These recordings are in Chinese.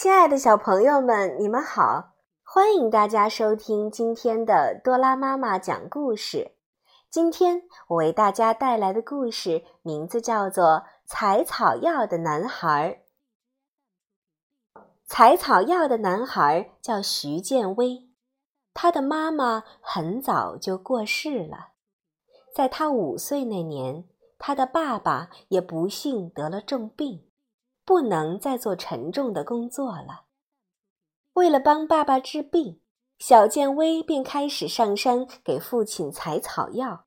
亲爱的小朋友们，你们好！欢迎大家收听今天的多拉妈妈讲故事。今天我为大家带来的故事名字叫做《采草药的男孩》。采草药的男孩叫徐建威，他的妈妈很早就过世了。在他五岁那年，他的爸爸也不幸得了重病。不能再做沉重的工作了。为了帮爸爸治病，小建威便开始上山给父亲采草药。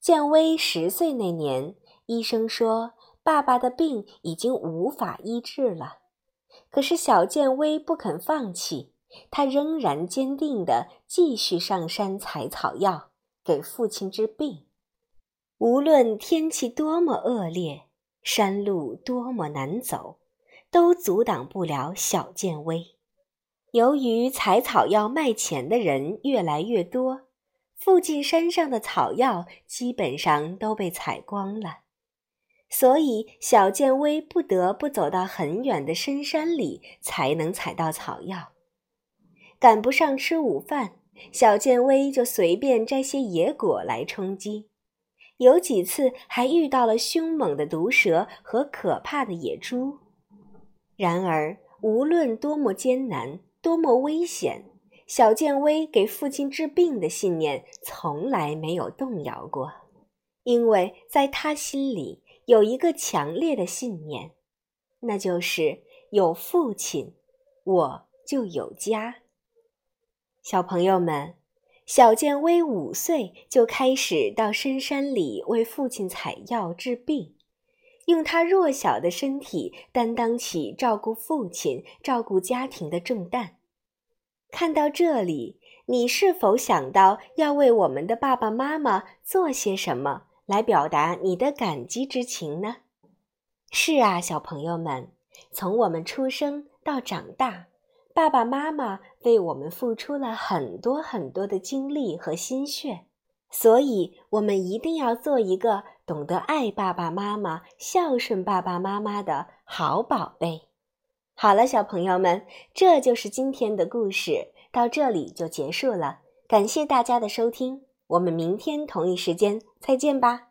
建威十岁那年，医生说爸爸的病已经无法医治了。可是小建威不肯放弃，他仍然坚定地继续上山采草药，给父亲治病。无论天气多么恶劣。山路多么难走，都阻挡不了小建威。由于采草药卖钱的人越来越多，附近山上的草药基本上都被采光了，所以小建威不得不走到很远的深山里才能采到草药。赶不上吃午饭，小建威就随便摘些野果来充饥。有几次还遇到了凶猛的毒蛇和可怕的野猪。然而，无论多么艰难、多么危险，小建威给父亲治病的信念从来没有动摇过。因为在他心里有一个强烈的信念，那就是有父亲，我就有家。小朋友们。小建威五岁就开始到深山里为父亲采药治病，用他弱小的身体担当起照顾父亲、照顾家庭的重担。看到这里，你是否想到要为我们的爸爸妈妈做些什么来表达你的感激之情呢？是啊，小朋友们，从我们出生到长大。爸爸妈妈为我们付出了很多很多的精力和心血，所以我们一定要做一个懂得爱爸爸妈妈、孝顺爸爸妈妈的好宝贝。好了，小朋友们，这就是今天的故事，到这里就结束了。感谢大家的收听，我们明天同一时间再见吧。